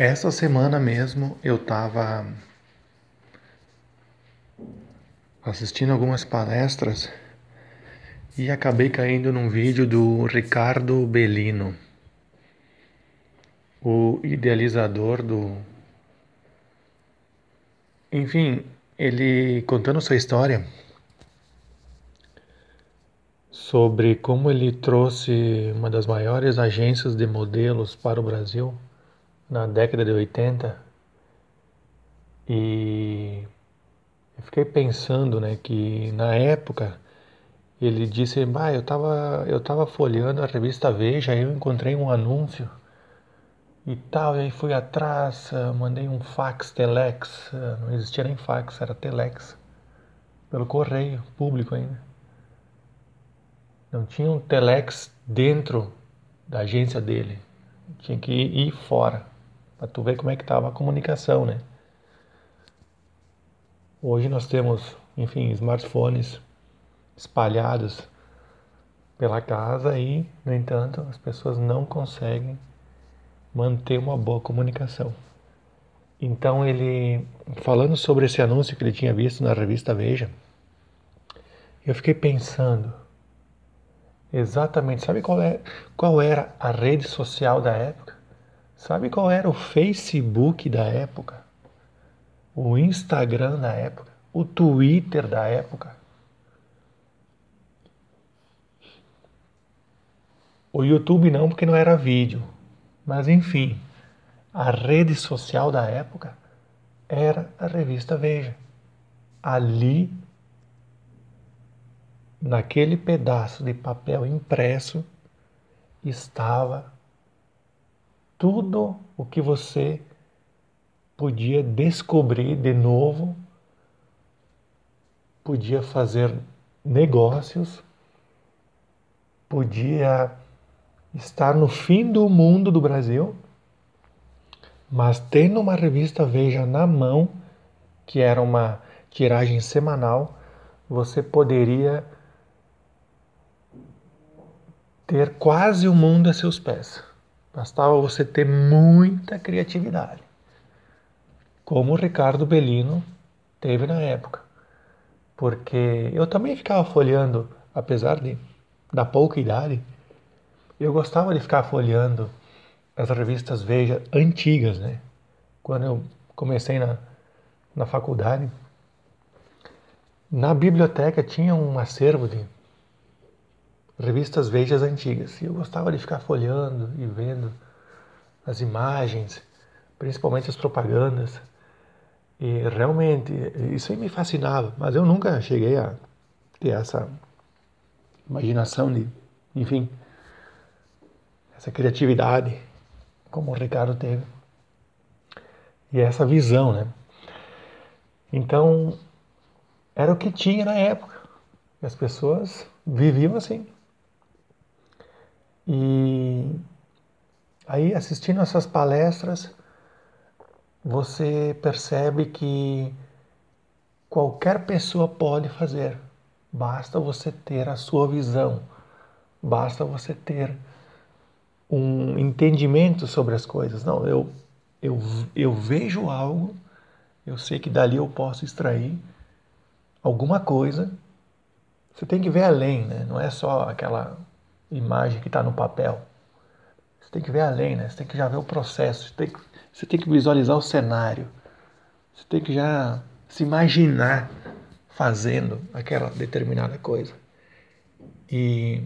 Essa semana mesmo eu estava assistindo algumas palestras e acabei caindo num vídeo do Ricardo Bellino, o idealizador do. Enfim, ele contando sua história sobre como ele trouxe uma das maiores agências de modelos para o Brasil na década de 80 e eu fiquei pensando, né, que na época ele disse, bah, eu estava eu tava folheando a revista Veja, aí eu encontrei um anúncio e tal, e aí fui atrás, eh, mandei um fax, telex, eh, não existia nem fax, era telex, pelo correio público ainda. Não tinha um telex dentro da agência dele, tinha que ir fora para tu ver como é que estava a comunicação, né? Hoje nós temos, enfim, smartphones espalhados pela casa e, no entanto, as pessoas não conseguem manter uma boa comunicação. Então ele, falando sobre esse anúncio que ele tinha visto na revista Veja, eu fiquei pensando exatamente, sabe qual, é, qual era a rede social da época? Sabe qual era o Facebook da época? O Instagram da época? O Twitter da época? O YouTube não, porque não era vídeo. Mas enfim, a rede social da época era a revista Veja. Ali, naquele pedaço de papel impresso, estava tudo o que você podia descobrir de novo, podia fazer negócios, podia estar no fim do mundo do Brasil, mas tendo uma revista Veja na mão, que era uma tiragem semanal, você poderia ter quase o mundo a seus pés. Bastava você ter muita criatividade, como o Ricardo Bellino teve na época. Porque eu também ficava folheando, apesar de da pouca idade, eu gostava de ficar folheando as revistas Veja antigas, né? Quando eu comecei na, na faculdade, na biblioteca tinha um acervo de revistas Vejas antigas. E eu gostava de ficar folhando e vendo as imagens, principalmente as propagandas. E realmente isso aí me fascinava, mas eu nunca cheguei a ter essa imaginação de, enfim, essa criatividade como o Ricardo teve. E essa visão, né? Então, era o que tinha na época. E as pessoas viviam assim. E aí, assistindo essas palestras, você percebe que qualquer pessoa pode fazer, basta você ter a sua visão, basta você ter um entendimento sobre as coisas. Não, eu, eu, eu vejo algo, eu sei que dali eu posso extrair alguma coisa. Você tem que ver além, né? não é só aquela imagem que está no papel. Você tem que ver além, né? Você tem que já ver o processo, você tem, que, você tem que visualizar o cenário. Você tem que já se imaginar fazendo aquela determinada coisa. E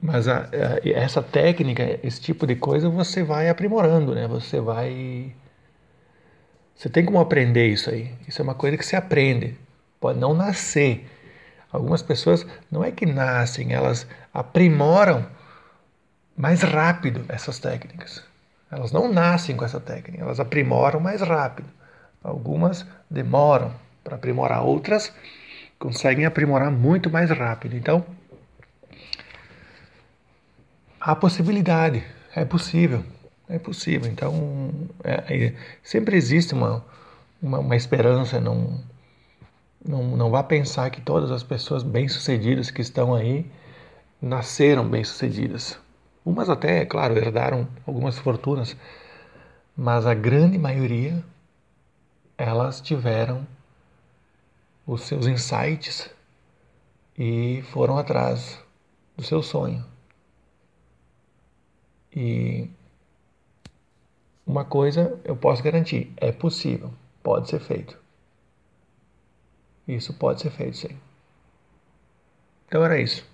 mas a, a, essa técnica, esse tipo de coisa, você vai aprimorando, né? Você vai você tem como aprender isso aí. Isso é uma coisa que se aprende. Pode não nascer, Algumas pessoas não é que nascem, elas aprimoram mais rápido essas técnicas. Elas não nascem com essa técnica, elas aprimoram mais rápido. Algumas demoram para aprimorar, outras conseguem aprimorar muito mais rápido. Então, há possibilidade, é possível, é possível. Então, é, é, sempre existe uma, uma, uma esperança, não não, não vá pensar que todas as pessoas bem-sucedidas que estão aí nasceram bem-sucedidas. Umas até, claro, herdaram algumas fortunas, mas a grande maioria elas tiveram os seus insights e foram atrás do seu sonho. E uma coisa eu posso garantir: é possível, pode ser feito. Isso pode ser feito, sim. Então era isso.